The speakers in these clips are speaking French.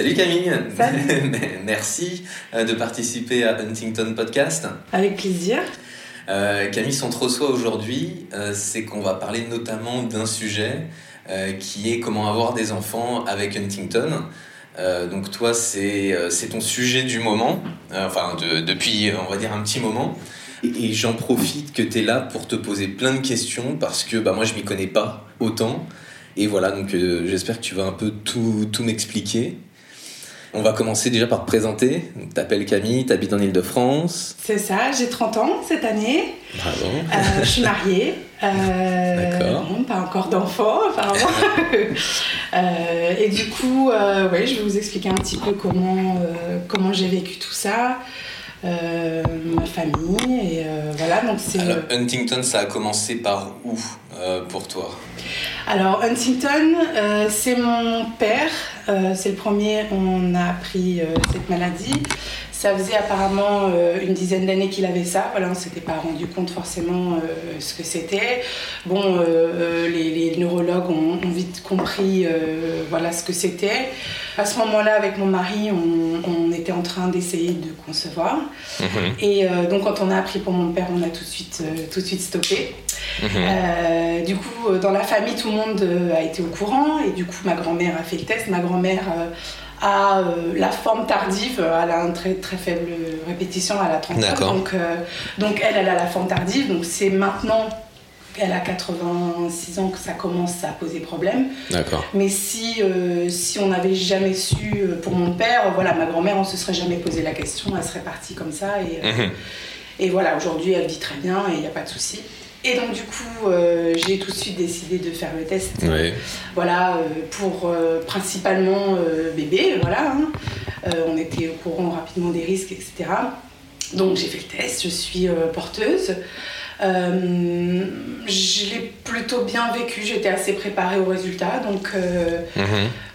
Salut Camille Salut. Merci euh, de participer à Huntington Podcast. Avec plaisir. Euh, Camille, son trop soi aujourd'hui, euh, c'est qu'on va parler notamment d'un sujet euh, qui est comment avoir des enfants avec Huntington. Donc toi, c'est ton sujet du moment, enfin de- depuis, on va dire, un petit moment. Et, et j'en profite que tu es là pour te poser plein de questions parce que bah, moi, je m'y connais pas autant. Et voilà, donc j'espère que tu vas un peu tout, tout m'expliquer. On va commencer déjà par te présenter. T'appelles Camille, tu habites en Ile-de-France. C'est ça, j'ai 30 ans cette année. Bravo. Euh, je suis mariée. Euh, D'accord. pas encore d'enfant, apparemment. Euh, et du coup, euh, ouais, je vais vous expliquer un petit peu comment, comment j'ai vécu tout ça, euh, ma famille. Et euh, voilà, donc c'est. Alors, Huntington, ça a commencé par où euh, pour toi? Alors, Huntington, c'est mon père. C'est le premier, on a appris cette maladie. Ça faisait apparemment une dizaine d'années qu'il avait ça. Voilà, on ne s'était pas rendu compte forcément ce que c'était. Bon, les, les neurologues ont, ont vite compris voilà, ce que c'était. À ce moment-là, avec mon mari, on, on était en train d'essayer de concevoir. Et euh, donc, quand on a appris pour mon père, on a tout de suite, euh, tout de suite stoppé. Euh, du coup, dans la famille, tout le monde a été au courant et du coup, ma grand-mère a fait le test. Ma grand-mère a euh, la forme tardive, elle a une très très faible répétition, elle a 30 D'accord. donc, euh, donc elle, elle a la forme tardive. Donc c'est maintenant qu'elle a 86 ans que ça commence à poser problème. D'accord. Mais si, euh, si on n'avait jamais su euh, pour mon père, voilà, ma grand-mère, on se serait jamais posé la question, elle serait partie comme ça. Et, euh, Mhm. et voilà, aujourd'hui, elle vit très bien et il n'y a pas de souci. Et donc, du coup, j'ai tout de suite décidé de faire le test. Oui. Voilà, pour principalement bébé, voilà. hein. On était au courant rapidement des risques, etc. Donc, j'ai fait le test, je suis porteuse. Euh, je l'ai plutôt bien vécu, j'étais assez préparée au résultat. Donc, euh, Mhm.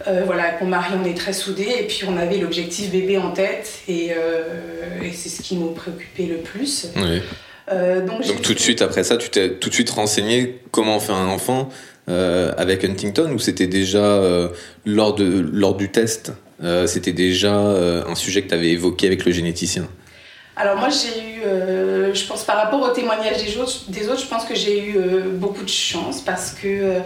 euh, voilà, avec mon mari, on est très soudés et puis on avait l'objectif bébé en tête et, et c'est ce qui nous préoccupait le plus. Oui. Donc, tout de suite après ça, tu t'es tout de suite renseigné comment faire un enfant avec Huntington ou c'était déjà lors, de, lors du test c'était déjà un sujet que tu avais évoqué avec le généticien? Alors moi j'ai eu, euh, je pense par rapport au témoignage des autres, des autres je pense que j'ai eu euh, beaucoup de chance parce que euh,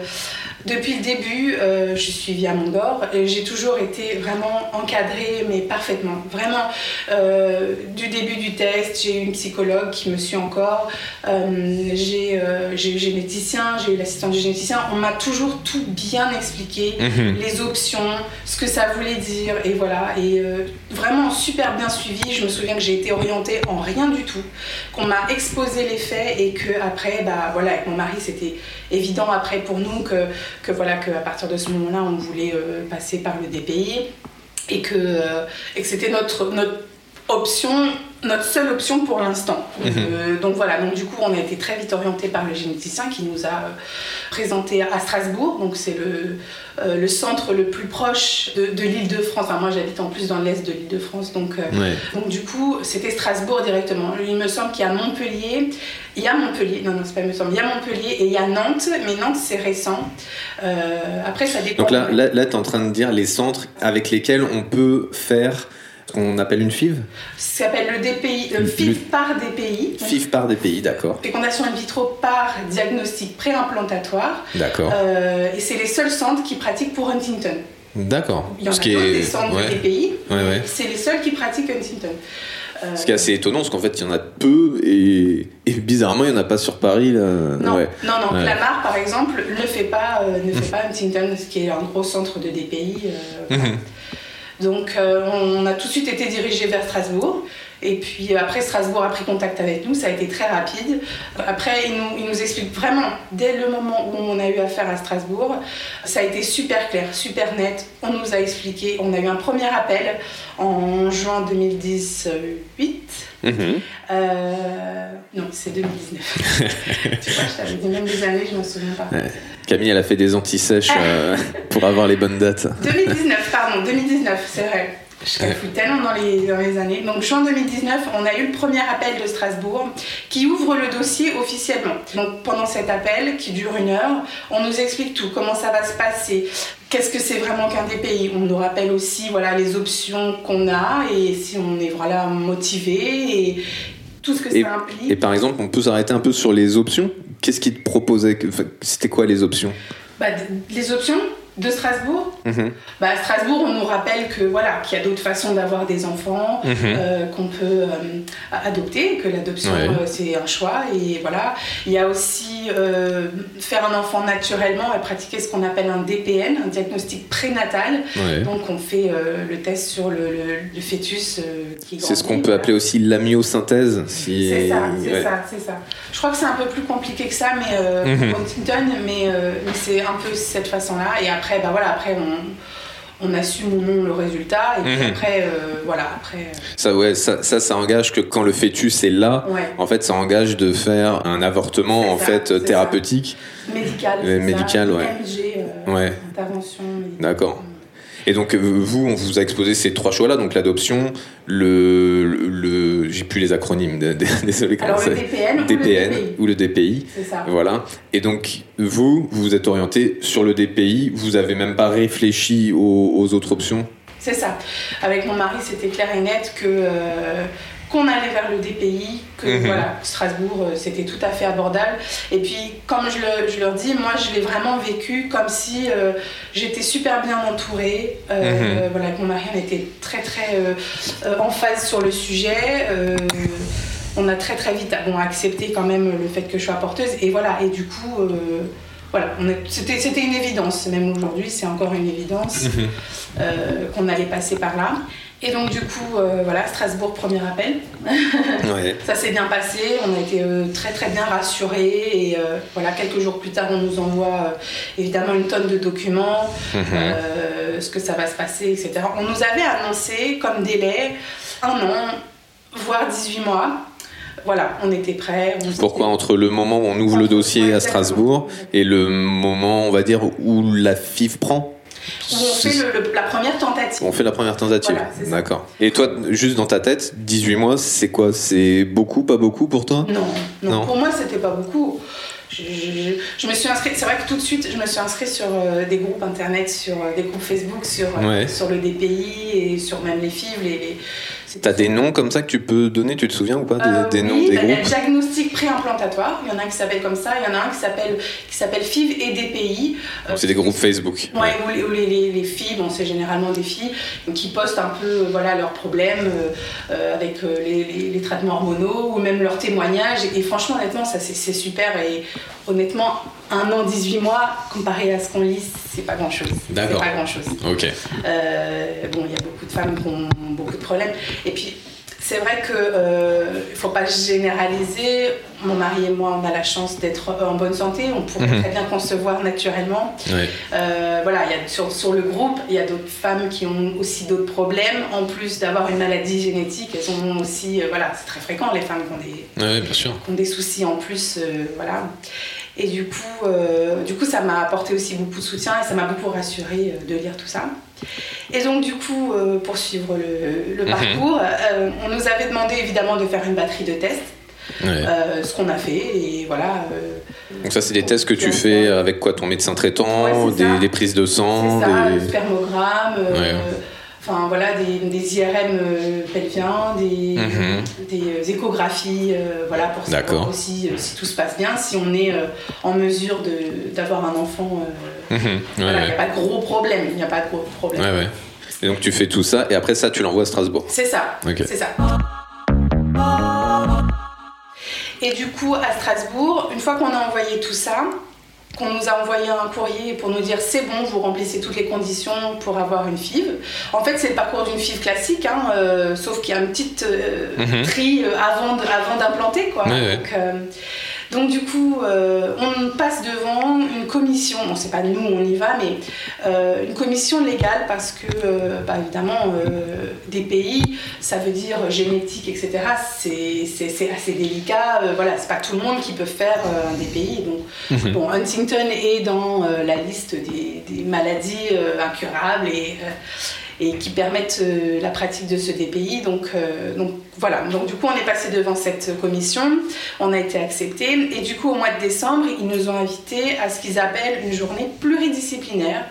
depuis le début, euh, je suis suivie à Mondor et j'ai toujours été vraiment encadrée, mais parfaitement. Vraiment, euh, du début du test, j'ai eu une psychologue qui me suit encore, euh, j'ai euh, j'ai eu le généticien, j'ai eu l'assistant du généticien. On m'a toujours tout bien expliqué, les options, ce que ça voulait dire, et voilà. Et vraiment super bien suivi. Je me souviens que j'ai été orientée en rien du tout, qu'on m'a exposé les faits et que après, bah voilà, avec mon mari, c'était évident après pour nous que, que voilà, que à partir de ce moment-là, on voulait euh, passer par le DPI et que, euh, et que c'était notre option, notre seule option pour l'instant. Euh, donc voilà, donc du coup on a été très vite orienté par le généticien qui nous a euh, présenté à Strasbourg, donc c'est le, euh, le centre le plus proche de, de l'île de France. Enfin, moi j'habite en plus dans l'est de l'île de France, donc, euh, Ouais. donc du coup c'était Strasbourg directement. Il me semble qu'il y a Montpellier, il y a Montpellier, non non c'est pas il me semble, il y a Montpellier et il y a Nantes, mais Nantes c'est récent. Après ça dépend. Donc là, là, là tu es en train de dire les centres avec lesquels on peut faire qu'on appelle une FIV Ça s'appelle le DPI, le Le- FIV par DPI. FIV par pays, d'accord. Fécondation in vitro par diagnostic préimplantatoire. D'accord. Euh, et c'est les seuls centres qui pratiquent pour Huntington. D'accord. Il y en a Ce qui d'autres, est- des centres ouais. des pays. Ouais, ouais. C'est les seuls qui pratiquent Huntington. Euh, Ce qui est assez étonnant, parce qu'en fait, il y en a peu et, et bizarrement, il n'y en a pas sur Paris. Là. Non, Ouais. non, non. Ouais. Clamart, par exemple, ne fait pas, euh, ne fait pas Huntington, ce qui est un gros centre de DPI. euh, Mhm. Donc, euh, on a tout de suite été dirigé vers Strasbourg. Et puis après, Strasbourg a pris contact avec nous, ça a été très rapide. Après, il nous, il nous explique vraiment, dès le moment où on a eu affaire à Strasbourg, ça a été super clair, super net. On nous a expliqué, on a eu un premier appel en juin 2018. Mhm. Euh, non, c'est 2019. tu vois, je t'avais dit même des années, je m'en souviens pas. Camille, elle a fait des antisèches euh, pour avoir les bonnes dates. 2019, pardon, 2019, c'est vrai. Je calcule tellement dans les, dans les années. Donc, juin 2019, on a eu le premier appel de Strasbourg qui ouvre le dossier officiellement. Donc, pendant cet appel, qui dure une heure, on nous explique tout, comment ça va se passer, qu'est-ce que c'est vraiment qu'un DPI. On nous rappelle aussi voilà, les options qu'on a et si on est voilà, motivé et tout ce que ça implique. Et par exemple, on peut s'arrêter un peu sur les options? Qu'est-ce qu'ils te proposaient C'était quoi les options? Bah, les options de Strasbourg Mhm. bah, À Strasbourg, on nous rappelle que voilà qu'il y a d'autres façons d'avoir des enfants, Mhm. euh, qu'on peut euh, adopter, que l'adoption Ouais. euh, c'est un choix. Et voilà, il y a aussi faire un enfant naturellement et pratiquer ce qu'on appelle un DPN, un diagnostic prénatal. Ouais. Donc on fait le test sur le, le- le fœtus qui C'est ce qu'on peut voilà. appeler aussi l'amyosynthèse. Si... C'est ça, c'est ouais. ça, c'est ça. Je crois que c'est un peu plus compliqué que ça, mais pour Huntington, mais, euh, mais c'est un peu cette façon-là. Et après, bah voilà, après on, on assume ou non le résultat. Et puis Mhm. après, euh, voilà, après, euh, Ça, ouais, ça, ça, ça engage que quand le fœtus est là, ouais, en fait, ça engage de faire un avortement en ça, fait thérapeutique. médical. Euh, médical, ouais. Euh, Ouais. intervention. D'accord. Et donc, euh, vous, on vous a exposé ces trois choix-là, donc l'adoption, le, le, le- j'ai plus les acronymes, désolé. Alors le DPN, DPN ou le DPI. C'est ça. Voilà. Et donc, vous, vous vous êtes orienté sur le DPI, vous avez même pas réfléchi aux, aux autres options? C'est ça. Avec mon mari, c'était clair et net que euh, qu'on allait vers le DPI, que Mhm. voilà, Strasbourg, euh, c'était tout à fait abordable. Et puis, comme je, le- je leur dis, moi, je l'ai vraiment vécu comme si euh, j'étais super bien entourée. Euh, Voilà, avec mon mari, on était très très euh, en phase sur le sujet. On a très très vite bon, accepté quand même le fait que je sois porteuse. Et voilà, et du coup. voilà, c'était une évidence, même aujourd'hui c'est encore une évidence Mhm. euh, qu'on allait passer par là. Et donc du coup, euh, voilà, Strasbourg, premier appel. Ouais. Ça s'est bien passé, on a été euh, très très bien rassurés et euh, voilà, quelques jours plus tard, on nous envoie évidemment une tonne de documents, Mhm. ce que ça va se passer, etc. On nous avait annoncé comme délai un an, voire 18 mois. Voilà, on était prêts. on Pourquoi entre le moment où on ouvre le dossier à. Strasbourg et le moment, on va dire, où la FIV prend? On fait le- le- la première tentative. On fait la première tentative. Voilà. D'accord. Et toi, juste dans ta tête, 18 mois, c'est quoi? C'est beaucoup, pas beaucoup pour toi? Non, non, Non. pour moi c'était pas beaucoup. Je, je- je me suis inscrite, c'est vrai que tout de suite je me suis inscrite sur euh, des groupes internet, sur euh, des groupes Facebook, sur, euh, Ouais. sur le DPI et sur même les FIV. Les, T'as des noms comme ça que tu peux donner Tu te souviens ou pas des, Euh, des noms oui, des bah, il y a groupes diagnostic préimplantatoire, il y en a un qui s'appelle comme ça, il y en a un qui s'appelle qui s'appelle FIV et DPI. Euh, Donc, C'est des groupes Facebook. Ouais, où les, où les, les- les filles, bon, c'est généralement des filles, qui postent un peu euh, voilà, leurs problèmes euh, avec les, les- traitements hormonaux ou même leurs témoignages. Et, franchement, honnêtement, ça c'est c'est super. Et honnêtement, un an, 18 mois, comparé à ce qu'on lit, c'est pas grand chose. C'est D'accord. pas grand chose. Ok. Euh, bon, il y a beaucoup de femmes qui ont beaucoup de problèmes. Et puis, c'est vrai qu'il ne faut pas généraliser. Mon mari et moi, on a la chance d'être en bonne santé. On pourrait Mhm. très bien concevoir naturellement. Ouais. Euh, voilà, y a, sur, sur le groupe, il y a d'autres femmes qui ont aussi d'autres problèmes. En plus d'avoir une maladie génétique, elles ont aussi, euh, voilà, c'est très fréquent les femmes qui ont des, Ouais, bien sûr. qui ont des soucis en plus, euh, voilà. Et du coup, euh, du coup, ça m'a apporté aussi beaucoup de soutien et ça m'a beaucoup rassurée euh, de lire tout ça. Et donc, du coup, euh, pour suivre le, le Mhm. parcours, euh, on nous avait demandé évidemment de faire une batterie de tests, Ouais. euh, ce qu'on a fait. Et voilà. euh, Donc ça, c'est des tests que tu fais avec quoi Ton médecin traitant, Ouais, des, des prises de sang C'est ça, des- le spermogramme, euh, Ouais. enfin voilà, des, des IRM pelviens, des, Mhm. des échographies, euh, voilà, pour savoir aussi euh, si tout se passe bien, si on est euh, en mesure d'avoir un enfant Mhm. Ouais, Voilà, il n'y a pas de gros problème. Il n'y a pas de gros problème. Ouais. Et donc tu fais tout ça et après ça tu l'envoies à Strasbourg. C'est ça. C'est ça. Et du coup, à Strasbourg, une fois qu'on a envoyé tout ça, qu'on nous a envoyé un courrier pour nous dire c'est bon, vous remplissez toutes les conditions pour avoir une FIV. En fait, c'est le parcours d'une FIV classique, hein, euh, sauf qu'il y a une petite euh, Mhm. tri euh, avant d'implanter. quoi. Ouais, ouais. Donc, euh, donc, du coup, euh, on passe devant une commission, bon, c'est pas nous, on y va, mais euh, une commission légale parce que, euh, bah, évidemment, des pays, ça veut dire génétique, etc. C'est assez délicat. voilà, c'est pas tout le monde qui peut faire un DPI. Donc, Mhm. bon, Huntington est dans la liste des, des maladies incurables et, et qui permettent euh, la pratique de ce DPI. Donc, euh, donc voilà, donc du coup on est passé devant cette commission, on a été accepté et du coup au mois de décembre ils nous ont invités à ce qu'ils appellent une journée pluridisciplinaire.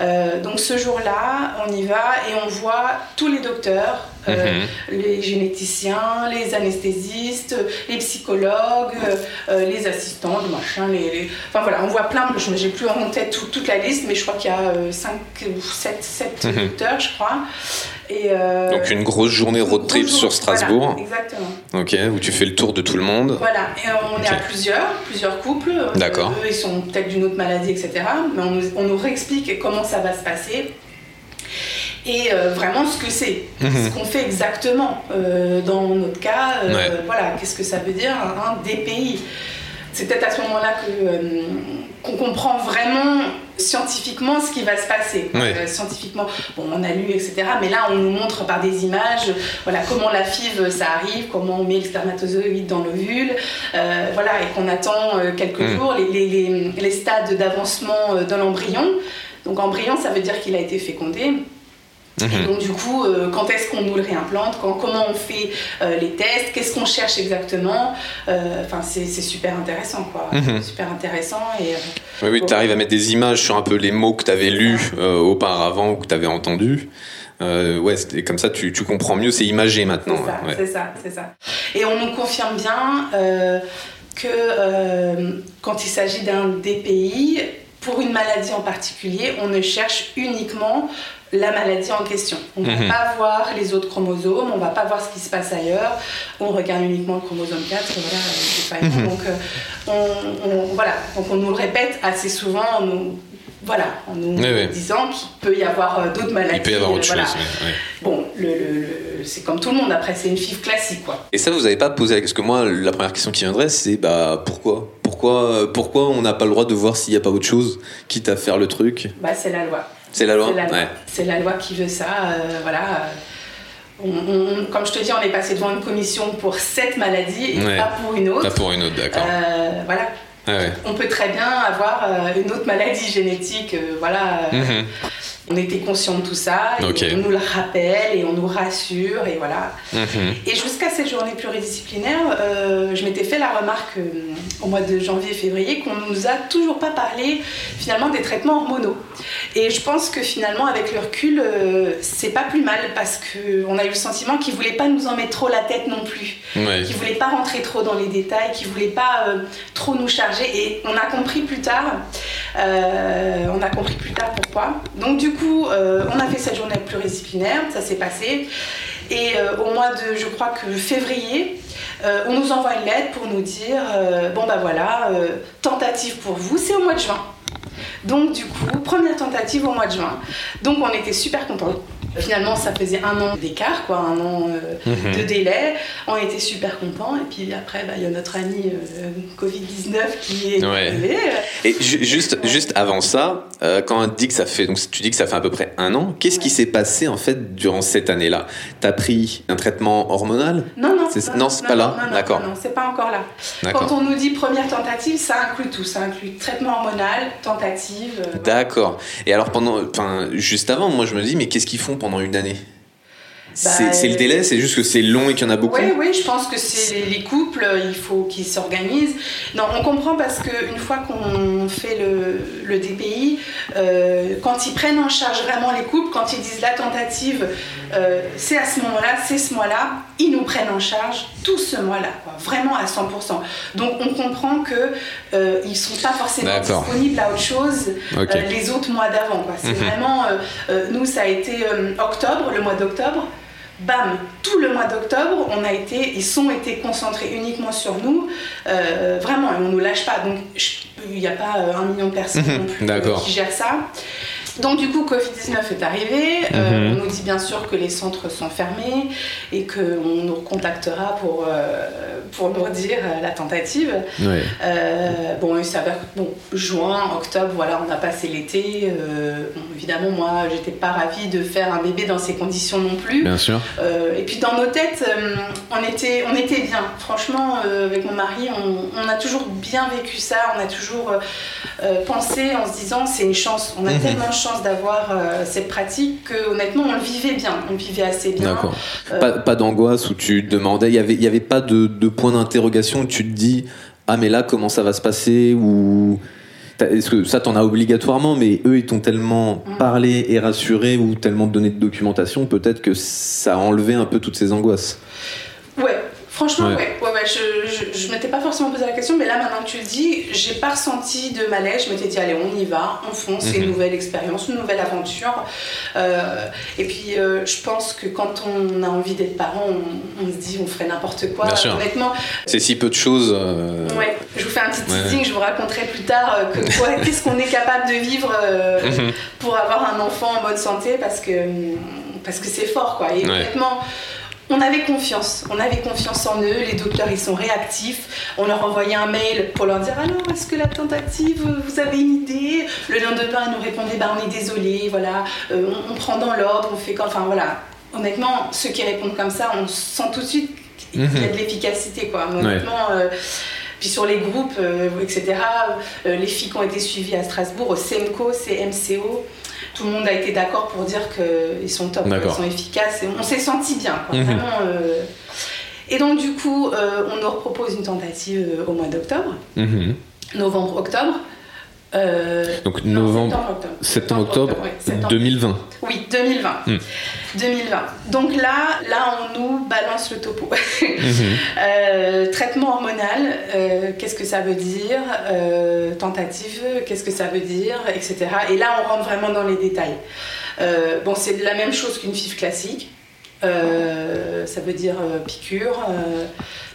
Euh, donc ce jour-là, on y va et on voit tous les docteurs, euh, Mhm. les généticiens, les anesthésistes, les psychologues, euh, les assistants, les, les- Enfin voilà, on voit plein, je j'ai plus en tête tout- toute la liste, mais je crois qu'il y a 5 ou 7, Mhm. docteurs, je crois. Et, euh, Donc une grosse journée road trip sur Strasbourg, voilà, exactement. ok, où tu fais le tour de tout le monde. Voilà, et on est à plusieurs, plusieurs couples. D'accord. Eux, ils sont peut-être d'une autre maladie, etc. Mais on nous, on nous réexplique comment ça va se passer. Et euh, vraiment ce que c'est, Mhm. ce qu'on fait exactement. Euh, dans notre cas, Ouais. voilà, qu'est-ce que ça veut dire un DPI C'est peut-être à ce moment-là que, qu'on comprend vraiment scientifiquement ce qui va se passer. Euh, scientifiquement, bon, on a lu, etc. Mais là, on nous montre par des images, voilà, comment la FIV, ça arrive, comment on met le spermatozoïde dans l'ovule, euh, voilà, et qu'on attend euh, quelques Mm. jours, les, les- les- les stades d'avancement de l'embryon. Donc embryon, ça veut dire qu'il a été fécondé. Et Mhm. donc du coup, euh, quand est-ce qu'on nous le réimplante, quand- comment on fait euh, les tests, qu'est-ce qu'on cherche exactement. Euh, Enfin, c'est c'est super intéressant, quoi. Mhm. Super intéressant. Et, Oui, tu arrives à mettre des images sur un peu les mots que tu avais lus auparavant ou que tu avais entendus. Euh, ouais, comme ça, tu, tu comprends mieux, c'est imagé maintenant. C'est ça, ouais. c'est ça, c'est ça. Et on nous confirme bien que quand il s'agit d'un DPI, pour une maladie en particulier, on ne cherche uniquement la maladie en question. On ne Mhm. va pas voir les autres chromosomes, on ne va pas voir ce qui se passe ailleurs, on regarde uniquement le chromosome 4, voilà, euh, c'est pas Mhm. Donc, euh, on, on- voilà. Donc on nous le répète assez souvent, en nous, voilà, en nous Oui, oui. disant qu'il peut y avoir euh, d'autres maladies. Il peut y avoir autre voilà. chose. Bon, le, le- le- c'est comme tout le monde, après c'est une FIF classique quoi. Et ça, vous n'avez pas posé la question. Parce que moi, la première question qui viendrait, c'est bah pourquoi? Pourquoi, pourquoi on n'a pas le droit de voir s'il n'y a pas autre chose, quitte à faire le truc? Bah c'est la loi. C'est la loi C'est la loi. Ouais. C'est la loi qui veut ça, euh, voilà. euh, on- on- comme je te dis, on est passé devant une commission pour cette maladie et Ouais. pas pour une autre. Pas pour une autre, d'accord. Euh, voilà. Ouais. On peut très bien avoir une autre maladie génétique, euh, voilà. Mhm. On était conscient de tout ça, et on nous le rappelle et on nous rassure, et voilà. Mhm. Et jusqu'à cette journée pluridisciplinaire, euh, je m'étais fait la remarque euh, au mois de janvier et février qu'on nous a toujours pas parlé finalement des traitements hormonaux. Et je pense que finalement avec le recul, euh, c'est pas plus mal parce qu'on a eu le sentiment qu'ils voulaient pas nous en mettre trop la tête non plus, Ouais. qu'ils voulaient pas rentrer trop dans les détails, qu'ils voulaient pas trop nous charger. Et on a compris plus tard, on a compris plus tard pourquoi. Donc du coup, euh, on a fait cette journée pluridisciplinaire, ça s'est passé. Et euh, au mois de, je crois que février, euh, on nous envoie une lettre pour nous dire, euh, bon bah voilà, euh, tentative pour vous, c'est au mois de juin. Donc du coup, première tentative au mois de juin. Donc on était super contents. Finalement, ça faisait un an d'écart, quoi, un an euh, Mhm. de délai. On était super contents. Et puis après, bah, il y a notre ami euh, Covid-19 qui est Ouais. arrivé. Et ju- juste, juste avant ça, euh, quand on dit que ça fait, donc tu dis que ça fait à peu près un an, qu'est-ce qui s'est passé en fait durant cette année-là? T'as pris un traitement hormonal? Non, non, C'est Non, c'est pas là? D'accord. Non, c'est pas encore là. Quand on nous dit première tentative, ça inclut tout. Ça inclut traitement hormonal, tentative. euh. D'accord. Et alors pendant, juste avant, moi je me dis, mais qu'est-ce qu'ils font pendant une année C'est Bah, c'est le délai, c'est juste que c'est long et qu'il y en a beaucoup. Oui, oui, je pense que c'est les, les couples, euh, il faut qu'ils s'organisent. Non, on comprend parce qu'une fois qu'on fait le, le DPI, euh, quand ils prennent en charge vraiment les couples, quand ils disent la tentative, euh, c'est à ce moment-là, c'est ce mois-là, ils nous prennent en charge tout ce mois-là, vraiment à 100%. Donc on comprend que euh, ils sont pas forcément disponibles à autre chose euh, les autres mois d'avant. C'est mhm. vraiment, euh, nous ça a été octobre, le mois d'octobre. Bam, tout le mois d'octobre, on a été, ils sont été concentrés uniquement sur nous, vraiment, et on nous lâche pas. Donc il n'y a pas un million de personnes mhm. non plus qui gèrent ça. Donc du coup, Covid-19 est arrivé. Euh, mhm. on nous dit bien sûr que les centres sont fermés et qu'on nous contactera pour, euh, pour nous dire euh, la tentative. bon, il s'avère bon, juin, octobre, voilà, on a passé l'été. évidemment, moi, j'étais pas ravie de faire un bébé dans ces conditions non plus. Bien sûr. et puis dans nos têtes, on, était, on était bien. Franchement, avec mon mari, on, on, a toujours bien vécu ça. On a toujours pensé en se disant c'est une chance. On a mhm. tellement de chance d'avoir euh, cette pratique que honnêtement on le vivait bien, on le vivait assez bien. D'accord. Euh, pas, d'angoisse où tu demandais, il n'y avait, y avait pas de, de point d'interrogation où tu te dis ah mais là comment ça va se passer ou est-ce que ça t'en as obligatoirement, mais eux ils t'ont tellement mm. parlé et rassuré ou tellement donné de documentation, peut-être que ça a enlevé un peu toutes ces angoisses. Ouais, Franchement, ouais. ouais, ouais, je, je, m'étais pas forcément posé la question, mais là, maintenant que tu le dis, j'ai pas ressenti de malaise. Je m'étais dit, allez, on y va, on fonce, c'est une mhm. nouvelle expérience, une nouvelle aventure. Euh, et puis, euh, je pense que quand on a envie d'être parent, on, se dit, on ferait n'importe quoi. Bien Honnêtement. C'est si peu de choses. Euh, ouais, je vous fais un petit teasing, je vous raconterai plus tard qu'est-ce qu'on est capable de vivre mhm. pour avoir un enfant en bonne santé parce que parce que c'est fort, quoi. Et honnêtement on avait confiance, on avait confiance en eux, les docteurs ils sont réactifs, on leur envoyait un mail pour leur dire alors est-ce que la tentative, vous avez une idée? Le lendemain ils nous répondaient bah on est désolé, voilà, euh, on, prend dans l'ordre, on fait quand, enfin voilà, honnêtement ceux qui répondent comme ça, on sent tout de suite qu'il y a de mhm. l'efficacité quoi, honnêtement. Euh, puis sur les groupes, euh, etc., les filles qui ont été suivies à Strasbourg, au CEMCO, CMCO, tout le monde a été d'accord pour dire qu'ils sont top, qu'ils sont efficaces. Et on s'est senti bien. Mhm. Euh. Et donc, du coup, euh, on nous propose une tentative euh, au mois d'octobre, mhm. novembre-octobre. Donc novembre, septembre, octobre, 2020. Oui, 2020. 2020. Hmm. Donc là, là, on nous balance le topo. Mhm. traitement hormonal, qu'est-ce que ça veut dire Tentative, qu'est-ce que ça veut dire Etc. Et là, on rentre vraiment dans les détails. bon, c'est la même chose qu'une FIF classique. ça veut dire piqûre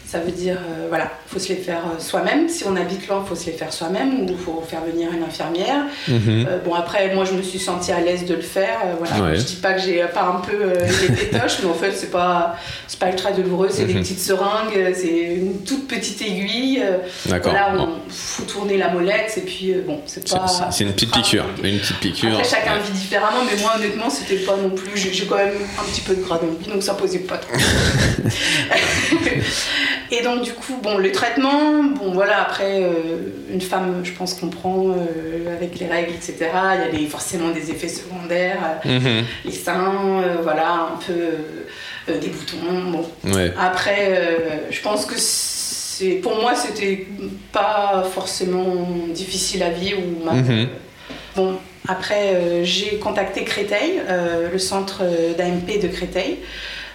ça veut dire, euh, voilà, il faut se les faire euh, soi-même. Si on habite loin, il faut se les faire soi-même ou il faut faire venir une infirmière. Mhm. Euh, bon, après, moi, je me suis sentie à l'aise de le faire. voilà. Je dis pas que j'ai pas un peu les pétoches, mais en fait, c'est pas, pas ultra douloureux. C'est des mhm. petites seringues, c'est une toute petite aiguille. D'accord. Là, il faut tourner la molette et puis, bon, c'est pas. C'est une petite piqûre. Une petite piqûre. Après, chacun vit différemment, mais moi, honnêtement, c'était pas non plus. J'ai quand même un petit peu de gras dans le donc ça posait pas trop. Et donc, du coup, bon, le traitement, bon, voilà, après, euh, une femme, je pense, comprend euh, avec les règles, etc. Il y a forcément des effets secondaires, euh, mhm. les seins, voilà, un peu des boutons. Bon. Après, je pense que c'est, pour moi, c'était pas forcément difficile à vivre. Ou mhm. Bon, après, j'ai contacté Créteil, le centre d'AMP de Créteil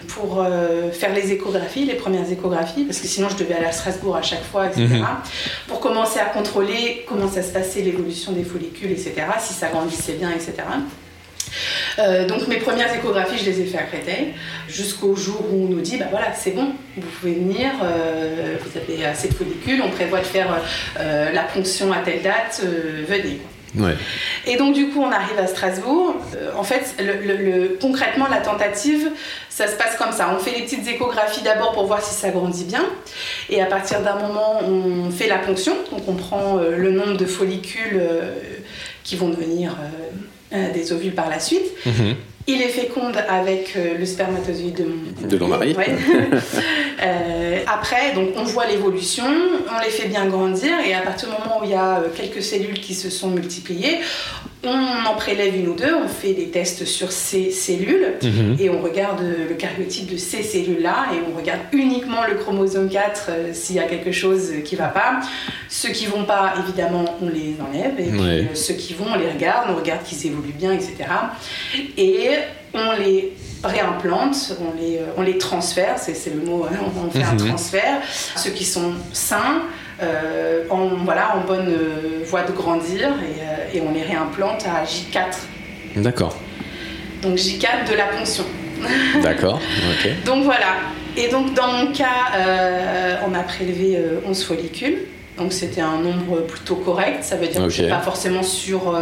pour euh, faire les échographies, les premières échographies, parce que sinon je devais aller à Strasbourg à chaque fois, etc. Mhm. Pour commencer à contrôler comment ça se passait, l'évolution des follicules, etc., si ça grandissait bien, etc. Euh, donc mes premières échographies, je les ai fait à Créteil, jusqu'au jour où on nous dit, bah voilà, c'est bon, vous pouvez venir, euh, vous avez assez de follicules, on prévoit de faire la ponction à telle date, venez. Et donc du coup, on arrive à Strasbourg. Euh, en fait, le, concrètement, la tentative, ça se passe comme ça. On fait les petites échographies d'abord pour voir si ça grandit bien. Et à partir d'un moment, on fait la ponction. Donc on prend euh, le nombre de follicules euh, qui vont devenir des ovules par la suite. Mhm. Il est féconde avec le spermatozoïde de mon, de mari. Euh, après, donc on voit l'évolution, on les fait bien grandir et à partir du moment où il y a euh, quelques cellules qui se sont multipliées, on en prélève une ou deux, on fait des tests sur ces cellules Mhm. et on regarde le karyotype de ces cellules-là et on regarde uniquement le chromosome 4 euh, s'il y a quelque chose qui va pas. Ceux qui vont pas, évidemment, on les enlève et puis, Ouais. euh, ceux qui vont, on les regarde, on regarde qu'ils évoluent bien, etc. Et on les réimplante, on les, euh, on les transfère, c'est c'est le mot, hein, on, fait un Mhm. transfert. Ceux qui sont sains, euh, en, voilà, en bonne euh, voie de grandir et, euh, et on les réimplante à J4. D'accord. Donc J4 de la ponction. D'accord. Ok. Donc voilà. Et donc dans mon cas, on a prélevé euh, 11 follicules. Donc c'était un nombre plutôt correct. Ça veut dire que je pas forcément sur,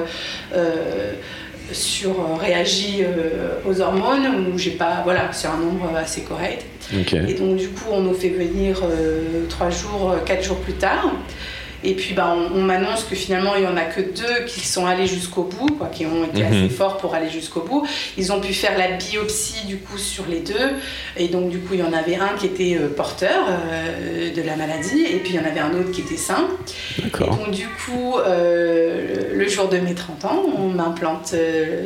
sur euh, réagi euh, aux hormones ou j'ai pas. Voilà, c'est un nombre assez correct. Et donc du coup, on nous fait venir euh, trois jours, quatre jours plus tard. Et puis bah, on, on m'annonce que finalement il n'y en a que deux qui sont allés jusqu'au bout, quoi, qui ont été Mhm. assez forts pour aller jusqu'au bout. Ils ont pu faire la biopsie du coup sur les deux. Et donc du coup il y en avait un qui était euh, porteur euh, de la maladie et puis il y en avait un autre qui était sain. Et donc du coup euh, le jour de mes 30 ans, on m'implante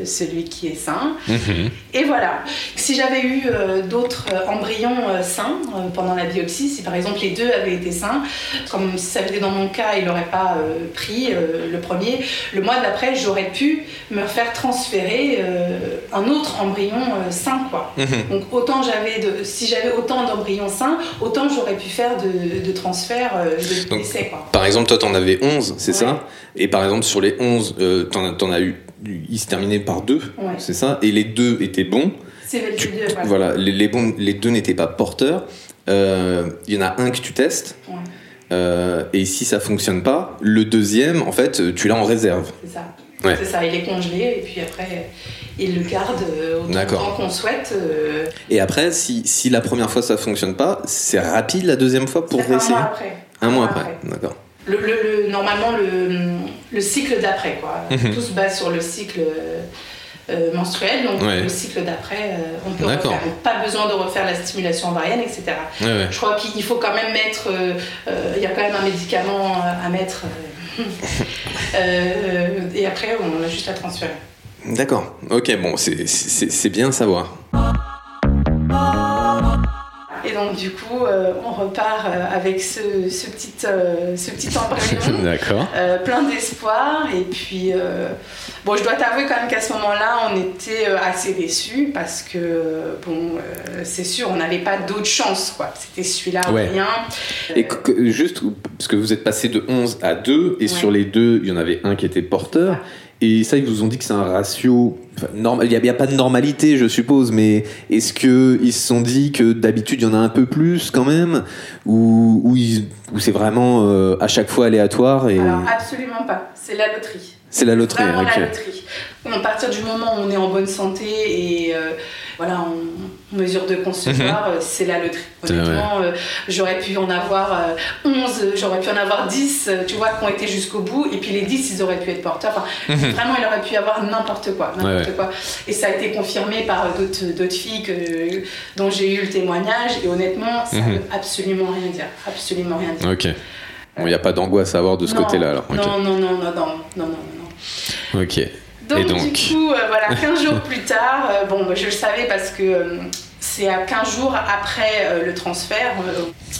celui qui est sain. Mhm. Et voilà. Si j'avais eu d'autres embryons sains pendant la biopsie, si par exemple les deux avaient été sains, comme ça avait été dans mon cas, il n'aurait pas euh, pris euh, le premier, le mois d'après, j'aurais pu me faire transférer euh, un autre embryon sain, quoi. Mhm. Donc autant j'avais de, si j'avais autant d'embryons sains, autant j'aurais pu faire de, de transferts euh, de Donc, quoi. Par exemple, toi, t'en avais 11, c'est Ouais. ça Et par exemple, sur les 11, euh, t'en, as- t'en as eu. Ils se terminaient par deux, Ouais. c'est ça Et les deux étaient bons. C'est le Tu- deux, voilà. Voilà, les, les bons, les deux n'étaient pas porteurs. Il y en a un que tu testes. Ouais. Euh, et si ça fonctionne pas, le deuxième, en fait, tu l'as en réserve. C'est ça. Ouais. C'est ça, il est congelé et puis après, il le garde euh, autant temps qu'on souhaite. euh, Et après, si, si la première fois ça fonctionne pas, c'est rapide la deuxième fois pour fait un mois après. Un mois après, d'accord. Le, le- le- normalement, le, le cycle d'après, quoi. Mhm. Tout se base sur le cycle euh, menstruel, donc Ouais. le cycle d'après, euh, on peut refaire. Donc, pas besoin de refaire la stimulation ovarienne, etc. Ouais, ouais. Je crois qu'il faut quand même mettre, euh, euh, il y a quand même un médicament euh, à mettre. euh, euh, et après, on a juste à transférer. D'accord. Ok, bon, c'est- bien à savoir. Donc du coup, euh, on repart euh, avec ce, ce petit, euh, ce petit embryon, euh, plein d'espoir. Et puis, bon, je dois t'avouer quand même qu'à ce moment-là, on était assez déçus parce que, bon, c'est sûr, on n'avait pas d'autre chance, quoi. C'était celui-là ou Ouais. rien. Et que- juste, parce que vous êtes passé de 11 à 2, et Ouais. sur les deux, il y en avait un qui était porteur. Et ça, ils vous ont dit que c'est un ratio. Il n'y a, pas de normalité, je suppose, mais est-ce qu'ils se sont dit que d'habitude, il y en a un peu plus quand même? Ou c'est vraiment euh, à chaque fois aléatoire et Alors, absolument pas. C'est la loterie. C'est la loterie Vraiment ok. la loterie. À partir du moment où on est en bonne santé et euh, voilà, on mesure de concevoir, euh, c'est la loterie. Mhm. Honnêtement, euh, j'aurais pu en avoir euh, 11, j'aurais pu en avoir 10, euh, tu vois, qui ont été jusqu'au bout, et puis les 10, ils auraient pu être porteurs. Enfin, Vraiment, il aurait pu y avoir n'importe quoi, n'importe Mhm. Ouais, quoi. Et ça a été confirmé par d'autres d'autres filles que, dont j'ai eu le témoignage, et honnêtement, ça ne Mhm. veut absolument rien dire. Absolument rien dire. Ok. Bon, il n'y a pas d'angoisse à avoir de ce Non, côté-là alors. Non, non, non, non, non, non. non. Ok. Donc, Et donc du coup, euh, voilà, 15 jours plus tard, euh, bon, je le savais parce que euh, c'est à 15 jours après le transfert,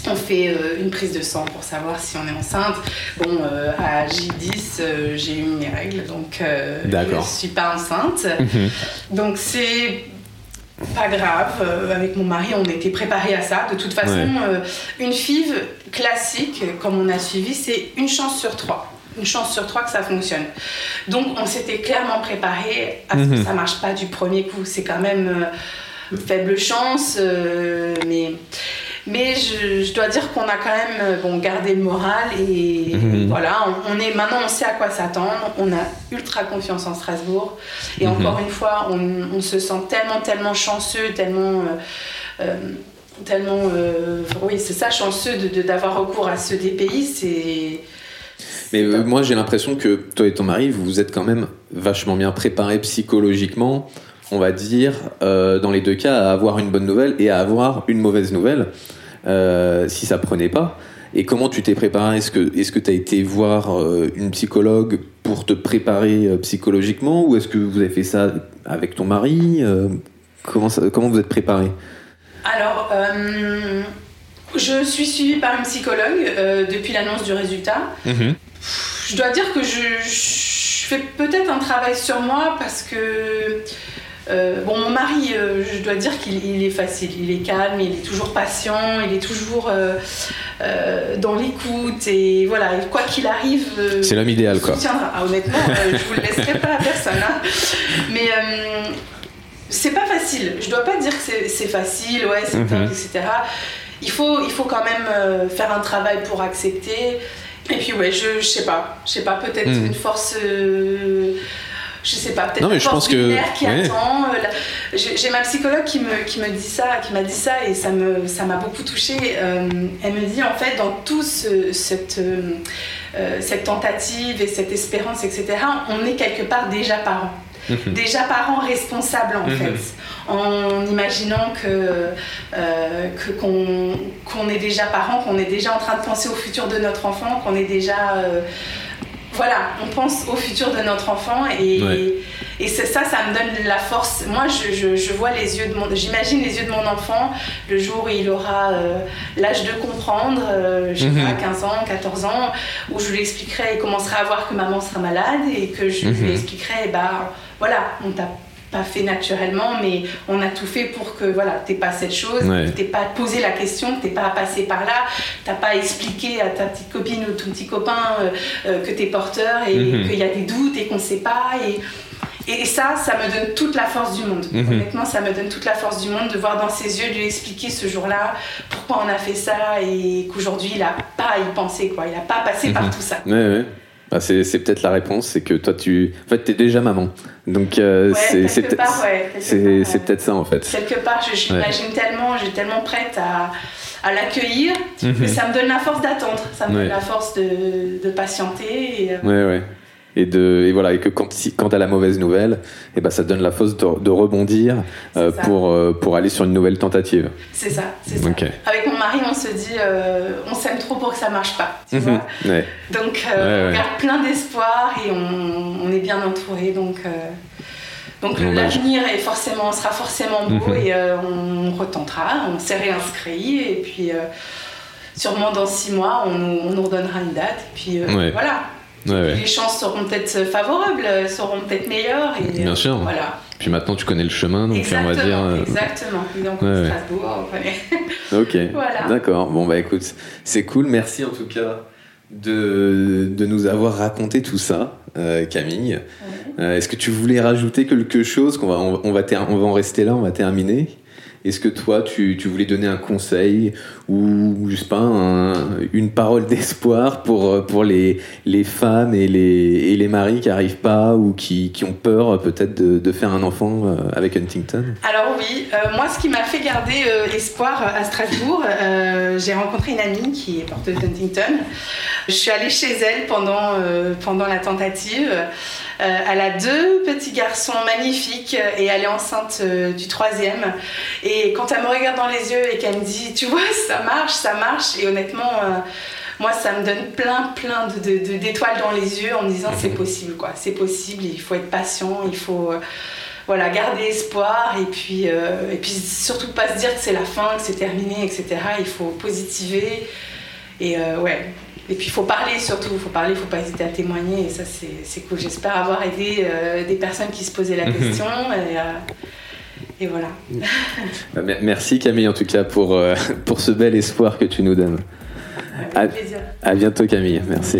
on fait une prise de sang pour savoir si on est enceinte. Bon, à J10, euh, j'ai eu mes règles, donc je ne suis pas enceinte. Mhm. Donc c'est pas grave. Euh, avec mon mari, on était préparés à ça. De toute façon, Ouais. euh, une FIV classique, comme on a suivi, c'est une chance sur trois. Une chance sur trois que ça fonctionne. Donc on s'était clairement préparé à ce que Mhm. ça marche pas du premier coup. C'est quand même euh, faible chance, euh, mais. Mais je, je dois dire qu'on a quand même euh, bon, gardé le moral et Mhm. voilà, on, on est maintenant on sait à quoi s'attendre, on a ultra confiance en Strasbourg et Mhm. encore une fois on, on se sent tellement tellement chanceux, tellement euh, tellement oui c'est ça chanceux de- d'avoir recours à ce DPI, c'est Mais euh, moi, j'ai l'impression que toi et ton mari, vous vous êtes quand même vachement bien préparés psychologiquement, on va dire, euh, dans les deux cas, à avoir une bonne nouvelle et à avoir une mauvaise nouvelle. euh, si ça prenait pas. Et comment tu t'es préparé? Est-ce que est-ce que tu as été voir une psychologue pour te préparer psychologiquement? Ou est-ce que vous avez fait ça avec ton mari? Comment comment vous êtes préparé? Alors, je suis suivie par une psychologue euh, depuis l'annonce du résultat. Je dois dire que je, je fais peut-être un travail sur moi parce que. euh, bon, mon mari, euh, je dois dire qu'il il est facile, il est calme, il est toujours patient, il est toujours euh, dans l'écoute et voilà, quoi qu'il arrive. C'est l'homme idéal quoi. Ah, honnêtement, je vous le laisserai pas à personne. hein. Mais c'est pas facile. Je dois pas dire que c'est- facile, ouais, c'est Mhm. etc. Il faut, il faut quand même euh, faire un travail pour accepter. Et puis ouais, je, je sais pas, je sais pas, peut-être Mhm. une force. euh, je sais pas, peut-être une force que- qui ouais. attend. euh, J'ai ma psychologue qui me, qui me dit ça, qui m'a dit ça, et ça me ça m'a beaucoup touchée. Euh, elle me dit en fait dans tout ce- cette cette tentative et cette espérance, etc. On est quelque part déjà parents, Mhm. déjà parents responsables en Mhm. fait, en imaginant que euh, que- qu'on qu'on est déjà parents, qu'on est déjà en train de penser au futur de notre enfant, qu'on est déjà euh, voilà, on pense au futur de notre enfant et, Ouais. et c'est ça, ça me donne la force. Moi, je, je- je vois les yeux de mon, j'imagine les yeux de mon enfant le jour où il aura euh, l'âge de comprendre, euh, je sais Mhm. pas, 15 ans, 14 ans, où je lui expliquerai, il commencera à voir que maman sera malade et que je Mhm. lui expliquerai, bah voilà, on t'a pas fait naturellement, mais on a tout fait pour que voilà, t'aies pas cette chose, Ouais. t'aies pas posé la question, que t'aies pas passé par là, t'as pas expliqué à ta petite copine ou ton petit copain euh, euh, que t'es porteur et Mhm. qu'il y a des doutes et qu'on sait pas et et ça, ça me donne toute la force du monde. Mhm. Honnêtement, ça me donne toute la force du monde de voir dans ses yeux, de lui expliquer ce jour-là pourquoi on a fait ça et qu'aujourd'hui, il a pas à y penser, quoi. Il a pas passé Mhm. par tout ça. Ouais, ouais. Bah, c'est peut-être la réponse, c'est que toi tu. En fait, t'es déjà maman. Donc euh, Ouais, c'est peut-être ouais. peut-être ça en fait. Quelque part, je, je l'imagine tellement, j'ai tellement prête à, à l'accueillir que Mhm. ça me donne la force d'attendre, ça me Ouais. donne la force de, de patienter. Et, euh, Ouais, ouais. Et, de, et voilà, et que quand, si, quand t'as la mauvaise nouvelle, et ben ça te donne la force de, de rebondir euh, pour, euh, pour aller sur une nouvelle tentative. c'est ça, c'est ça. Avec mon mari, on se dit, euh, on s'aime trop pour que ça marche pas, tu Mhm. vois. Ouais. Donc, Ouais, ouais. on garde plein d'espoir et on, on est bien entouré. Donc, donc Bon, bah, l'avenir est forcément, sera forcément beau Mhm. et on retentera. On s'est réinscrit et puis sûrement dans six mois, on, nous- on nous redonnera une date. Et puis voilà. Ouais, ouais. Les chances seront peut-être favorables, seront peut-être meilleures. Et, Bien sûr. Voilà. Puis maintenant tu connais le chemin, donc on va dire. euh, Exactement. Donc, ouais. Strasbourg, on. Ok. Voilà. D'accord. Bon bah écoute, c'est cool. Merci en tout cas de, de nous avoir raconté tout ça, euh, Camille. Euh, Est-ce que tu voulais rajouter quelque chose qu'on va, on, on va on va en rester là, on va terminer? Est-ce que toi, tu, voulais donner un conseil ou, je sais pas, un- une parole d'espoir pour, pour les, les femmes et les, et maris qui arrivent pas ou qui, ont peur euh, peut-être de, faire un enfant euh, avec Huntington? Alors oui, euh, moi ce qui m'a fait garder euh, espoir à Strasbourg, euh, j'ai rencontré une amie qui est porteuse d'Huntington. Je suis allée chez elle euh, pendant la tentative. Euh, elle a deux petits garçons magnifiques et elle est enceinte euh, du troisième. Et quand elle me regarde dans les yeux et qu'elle me dit, tu vois, ça marche, ça marche, et honnêtement, euh, moi, ça me donne plein, plein de- d'étoiles dans les yeux en me disant, c'est possible, quoi, c'est possible, il faut être patient, il faut... euh, voilà, garder espoir et puis, euh, et puis surtout pas se dire que c'est la fin, que c'est terminé, etc. Il faut positiver et euh, ouais. Et puis il faut parler surtout, il faut parler, il faut pas hésiter à témoigner et ça c'est c'est cool. J'espère avoir aidé euh, des personnes qui se posaient la Mhm. question et, euh, et voilà. Bah, mer- Merci Camille en tout cas pour, euh, pour ce bel espoir que tu nous donnes. Avec plaisir. À bientôt Camille, merci.